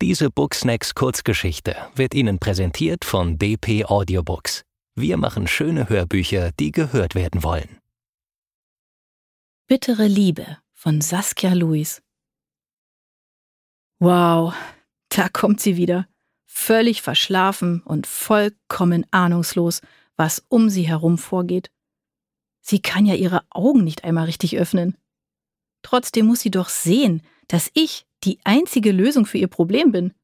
Diese Booksnacks Kurzgeschichte wird Ihnen präsentiert von DP Audiobooks. Wir machen schöne Hörbücher, die gehört werden wollen. Bittere Liebe von Saskia Luis. Wow, da kommt sie wieder. Völlig verschlafen und vollkommen ahnungslos, was um sie herum vorgeht. Sie kann ja ihre Augen nicht einmal richtig öffnen. Trotzdem muss sie doch sehen, dass ich die einzige Lösung für ihr Problem bin.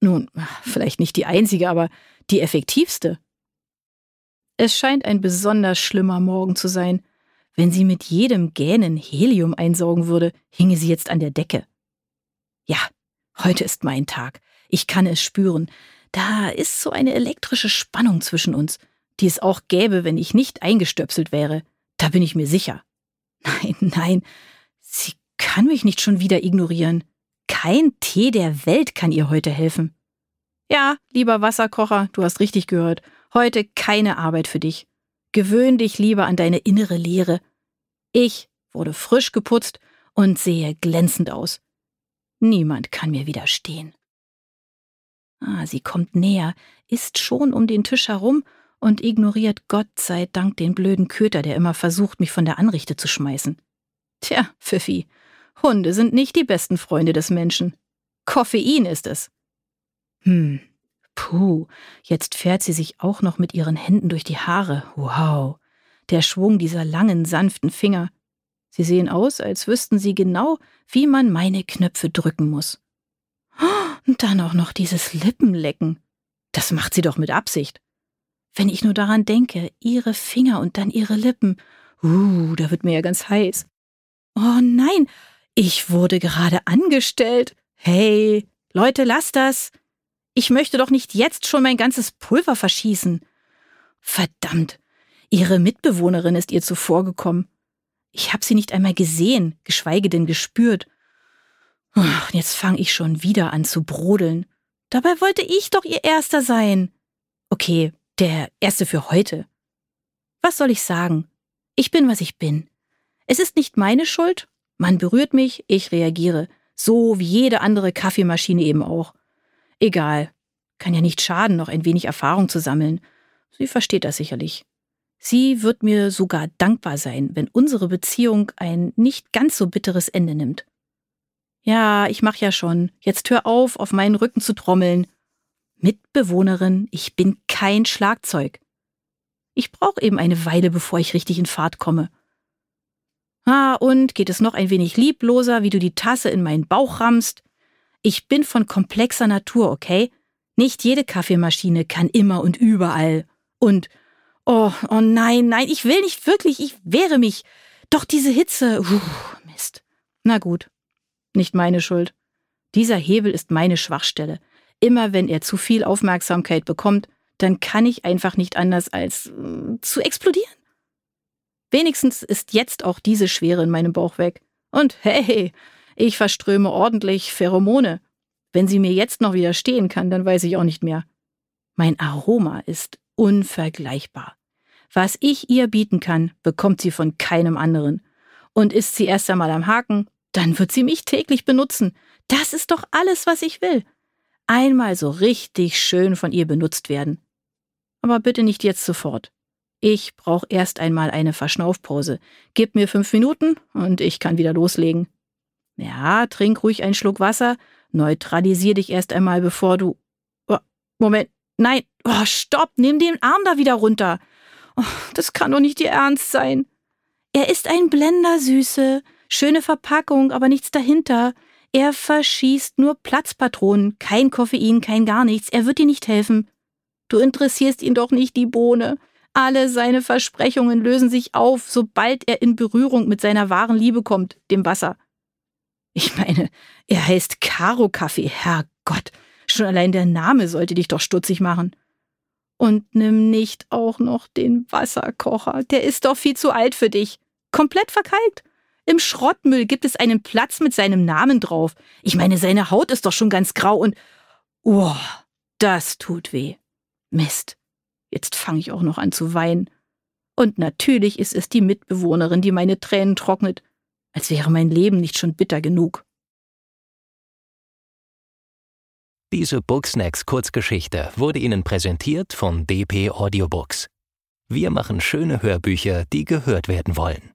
Nun, vielleicht nicht die einzige, aber die effektivste. Es scheint ein besonders schlimmer Morgen zu sein. Wenn sie mit jedem Gähnen Helium einsaugen würde, hinge sie jetzt an der Decke. Ja, heute ist mein Tag. Ich kann es spüren. Da ist so eine elektrische Spannung zwischen uns, die es auch gäbe, wenn ich nicht eingestöpselt wäre. Da bin ich mir sicher. Nein, nein, sie kann mich nicht schon wieder ignorieren. Kein Tee der Welt kann ihr heute helfen. Ja, lieber Wasserkocher, du hast richtig gehört. Heute keine Arbeit für dich. Gewöhn dich lieber an deine innere Leere. Ich wurde frisch geputzt und sehe glänzend aus. Niemand kann mir widerstehen. Ah, sie kommt näher, ist schon um den Tisch herum und ignoriert Gott sei Dank den blöden Köter, der immer versucht, mich von der Anrichte zu schmeißen. Tja, Pfiffi, Hunde sind nicht die besten Freunde des Menschen. Koffein ist es. Hm, puh, jetzt fährt sie sich auch noch mit ihren Händen durch die Haare. Wow, der Schwung dieser langen, sanften Finger. Sie sehen aus, als wüssten sie genau, wie man meine Knöpfe drücken muss. Und dann auch noch dieses Lippenlecken. Das macht sie doch mit Absicht. Wenn ich nur daran denke, ihre Finger und dann ihre Lippen. Uh, da wird mir ja ganz heiß. Oh nein, ich wurde gerade angestellt. Hey, Leute, lasst das. Ich möchte doch nicht jetzt schon mein ganzes Pulver verschießen. Verdammt, ihre Mitbewohnerin ist ihr zuvorgekommen. Ich habe sie nicht einmal gesehen, geschweige denn gespürt. Jetzt fange ich schon wieder an zu brodeln. Dabei wollte ich doch ihr Erster sein. Okay, der Erste für heute. Was soll ich sagen? Ich bin, was ich bin. Es ist nicht meine Schuld man berührt mich, ich reagiere. So wie jede andere Kaffeemaschine eben auch. Egal. Kann ja nicht schaden, noch ein wenig Erfahrung zu sammeln. Sie versteht das sicherlich. Sie wird mir sogar dankbar sein, wenn unsere Beziehung ein nicht ganz so bitteres Ende nimmt. Ja, ich mach ja schon. Jetzt hör auf, auf meinen Rücken zu trommeln. Mitbewohnerin, ich bin kein Schlagzeug. Ich brauche eben eine Weile, bevor ich richtig in Fahrt komme. Ah, und geht es noch ein wenig liebloser, wie du die Tasse in meinen Bauch rammst? Ich bin von komplexer Natur, okay? Nicht jede Kaffeemaschine kann immer und überall. Und, oh, oh nein, nein, ich will nicht wirklich, ich wehre mich. Doch diese Hitze, uh, Mist. Na gut, nicht meine Schuld. Dieser Hebel ist meine Schwachstelle. Immer wenn er zu viel Aufmerksamkeit bekommt, dann kann ich einfach nicht anders als äh, zu explodieren. Wenigstens ist jetzt auch diese Schwere in meinem Bauch weg. Und hey, ich verströme ordentlich Pheromone. Wenn sie mir jetzt noch widerstehen kann, dann weiß ich auch nicht mehr. Mein Aroma ist unvergleichbar. Was ich ihr bieten kann, bekommt sie von keinem anderen. Und ist sie erst einmal am Haken, dann wird sie mich täglich benutzen. Das ist doch alles, was ich will. Einmal so richtig schön von ihr benutzt werden. Aber bitte nicht jetzt sofort. Ich brauche erst einmal eine Verschnaufpause. Gib mir fünf Minuten und ich kann wieder loslegen. Ja, trink ruhig einen Schluck Wasser, neutralisier dich erst einmal, bevor du. Oh, Moment, nein, oh, stopp, nimm den Arm da wieder runter. Oh, das kann doch nicht Ihr Ernst sein. Er ist ein Blender, Süße. Schöne Verpackung, aber nichts dahinter. Er verschießt nur Platzpatronen, kein Koffein, kein gar nichts. Er wird dir nicht helfen. Du interessierst ihn doch nicht, die Bohne. Alle seine Versprechungen lösen sich auf, sobald er in Berührung mit seiner wahren Liebe kommt, dem Wasser. Ich meine, er heißt Karo Kaffee, Herrgott. Schon allein der Name sollte dich doch stutzig machen. Und nimm nicht auch noch den Wasserkocher. Der ist doch viel zu alt für dich. Komplett verkalkt. Im Schrottmüll gibt es einen Platz mit seinem Namen drauf. Ich meine, seine Haut ist doch schon ganz grau und. Oh, das tut weh. Mist. Jetzt fange ich auch noch an zu weinen. Und natürlich ist es die Mitbewohnerin, die meine Tränen trocknet, als wäre mein Leben nicht schon bitter genug. Diese Booksnacks Kurzgeschichte wurde Ihnen präsentiert von DP Audiobooks. Wir machen schöne Hörbücher, die gehört werden wollen.